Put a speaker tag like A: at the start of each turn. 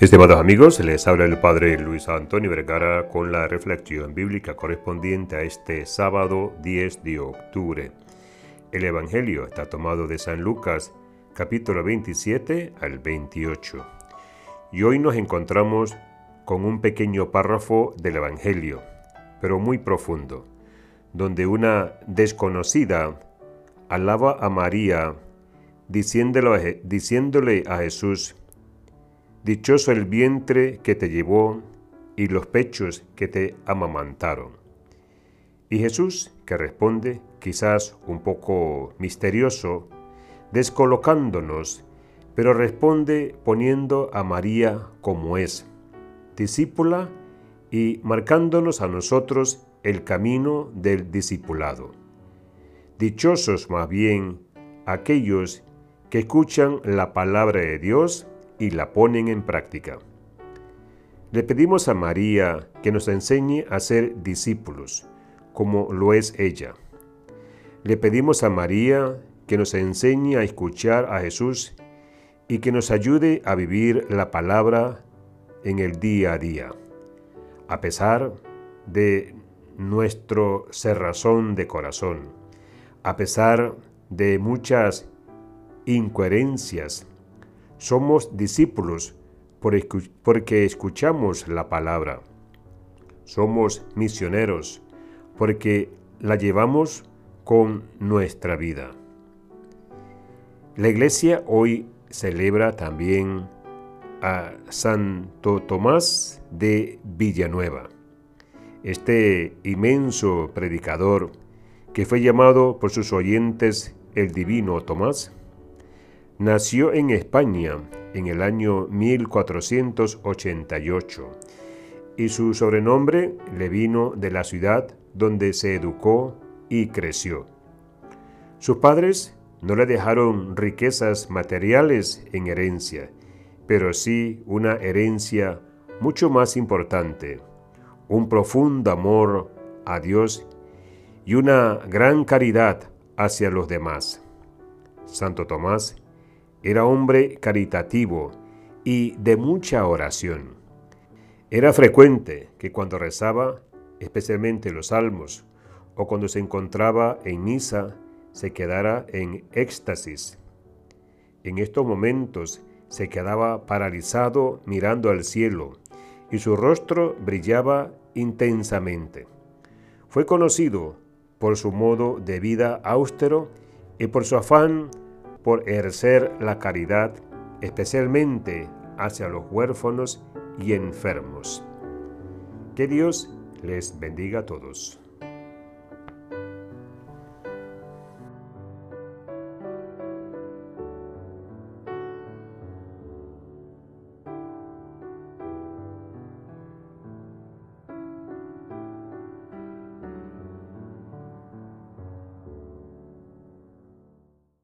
A: Estimados amigos, les habla el Padre Luis Antonio Vergara con la reflexión bíblica correspondiente a este sábado 10 de octubre. El Evangelio está tomado de San Lucas, capítulo 27 al 28. Y hoy nos encontramos con un pequeño párrafo del Evangelio, pero muy profundo, donde una desconocida alaba a María diciéndole, a Jesús, Dichoso el vientre que te llevó y los pechos que te amamantaron. Y Jesús, que responde, quizás un poco misterioso, descolocándonos, pero responde poniendo a María como es, discípula y marcándonos a nosotros el camino del discipulado. Dichosos más bien aquellos que escuchan la palabra de Dios y la ponen en práctica. Le pedimos a María que nos enseñe a ser discípulos, como lo es ella. Le pedimos a María que nos enseñe a escuchar a Jesús y que nos ayude a vivir la palabra en el día a día, a pesar de nuestro cerrazón de corazón, a pesar de muchas incoherencias somos discípulos porque escuchamos la palabra. Somos misioneros porque la llevamos con nuestra vida. La iglesia hoy celebra también a Santo Tomás de Villanueva, este inmenso predicador que fue llamado por sus oyentes el Divino Tomás Nació en España en el año 1488 y su sobrenombre le vino de la ciudad donde se educó y creció. Sus padres no le dejaron riquezas materiales en herencia, pero sí una herencia mucho más importante, un profundo amor a Dios y una gran caridad hacia los demás. Santo Tomás era hombre caritativo y de mucha oración. Era frecuente que cuando rezaba, especialmente los salmos, o cuando se encontraba en misa, se quedara en éxtasis. En estos momentos se quedaba paralizado mirando al cielo y su rostro brillaba intensamente. Fue conocido por su modo de vida austero y por su afán por ejercer la caridad, especialmente hacia los huérfanos y enfermos. Que Dios les bendiga a todos.